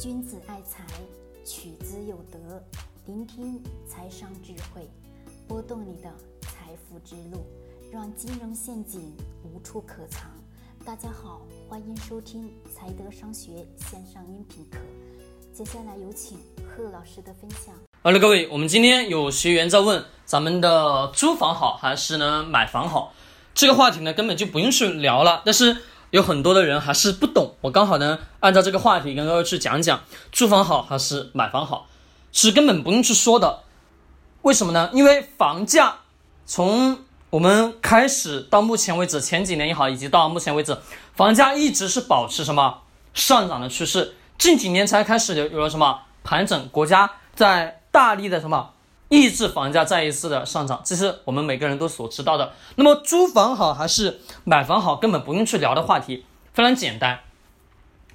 君子爱财，取之有德。聆听财商智慧，拨动你的财富之路，让金融陷阱无处可藏。大家好，欢迎收听财德商学线上音频课。接下来有请贺老师的分享。好了，各位，我们今天有学员在问，咱们的租房好还是呢买房好？这个话题呢根本就不用去聊了，但是。有很多的人还是不懂，我刚好呢，按照这个话题跟各位去讲讲，租房好还是买房好，是根本不用去说的。为什么呢？因为房价从我们开始到目前为止，前几年也好，以及到目前为止，房价一直是保持什么上涨的趋势，近几年才开始有有了什么盘整，国家在大力的什么。抑制房价再一次的上涨，这是我们每个人都所知道的。那么租房好还是买房好，根本不用去聊的话题，非常简单。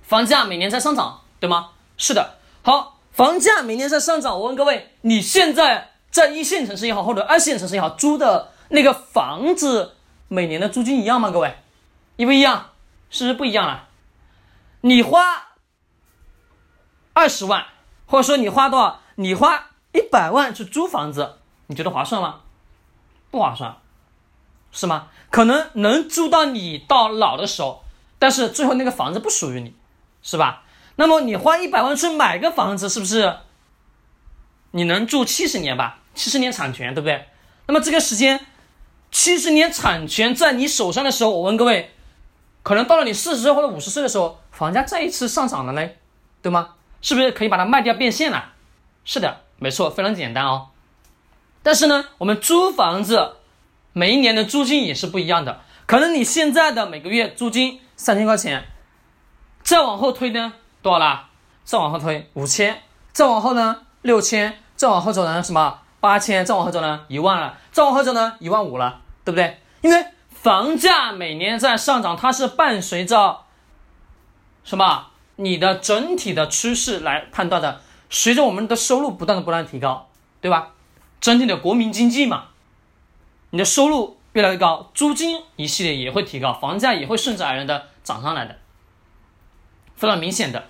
房价每年在上涨，对吗？是的。好，房价每年在上涨。我问各位，你现在在一线城市也好，或者二线城市也好，租的那个房子每年的租金一样吗？各位，一不一样？是不是不一样了？你花二十万，或者说你花多少？你花。一百万去租房子，你觉得划算吗？不划算，是吗？可能能租到你到老的时候，但是最后那个房子不属于你，是吧？那么你花一百万去买个房子，是不是？你能住七十年吧？七十年产权，对不对？那么这个时间，七十年产权在你手上的时候，我问各位，可能到了你四十岁或者五十岁的时候，房价再一次上涨了嘞，对吗？是不是可以把它卖掉变现了？是的。没错，非常简单哦。但是呢，我们租房子每一年的租金也是不一样的。可能你现在的每个月租金三千块钱，再往后推呢多少啦？再往后推五千，再往后呢六千，再往后走呢什么八千，再往后走呢一万了，再往后走呢一万五了，对不对？因为房价每年在上涨，它是伴随着什么？你的整体的趋势来判断的。随着我们的收入不断的不断提高，对吧？整体的国民经济嘛，你的收入越来越高，租金一系列也会提高，房价也会顺之而然的涨上来的。非常明显的，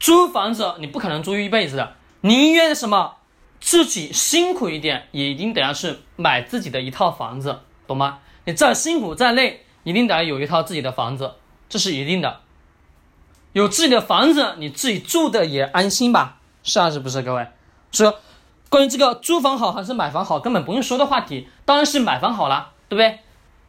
租房子你不可能租一辈子的，宁愿什么自己辛苦一点，也一定得要去买自己的一套房子，懂吗？你再辛苦再累，一定得要有一套自己的房子，这是一定的。有自己的房子，你自己住的也安心吧。是还是不是？各位，说关于这个租房好还是买房好，根本不用说的话题，当然是买房好了，对不对？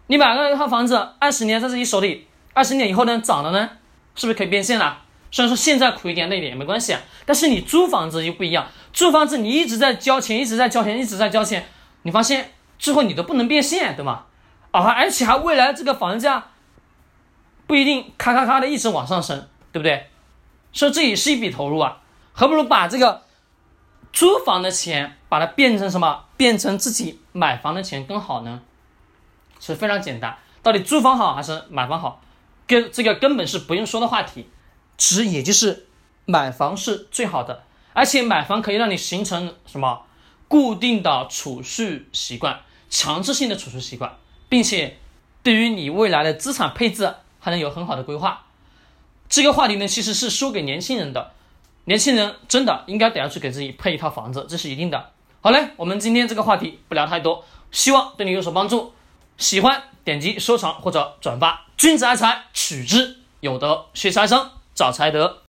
你买了一套房子，二十年在自己手里，二十年以后呢，涨了呢，是不是可以变现了？虽然说现在苦一点累一点也没关系啊，但是你租房子又不一样，租房子你一直在交钱，一直在交钱，一直在交钱，你发现最后你都不能变现，对吗？啊，而且还未来这个房价不一定咔咔咔的一直往上升，对不对？所以这也是一笔投入啊。何不如把这个租房的钱，把它变成什么？变成自己买房的钱更好呢？是非常简单。到底租房好还是买房好？跟这个根本是不用说的话题。其实也就是买房是最好的，而且买房可以让你形成什么固定的储蓄习惯，强制性的储蓄习惯，并且对于你未来的资产配置还能有很好的规划。这个话题呢，其实是说给年轻人的。年轻人真的应该得要去给自己配一套房子，这是一定的。好嘞，我们今天这个话题不聊太多，希望对你有所帮助。喜欢点击收藏或者转发。君子爱财，取之有德；学财商，找财德。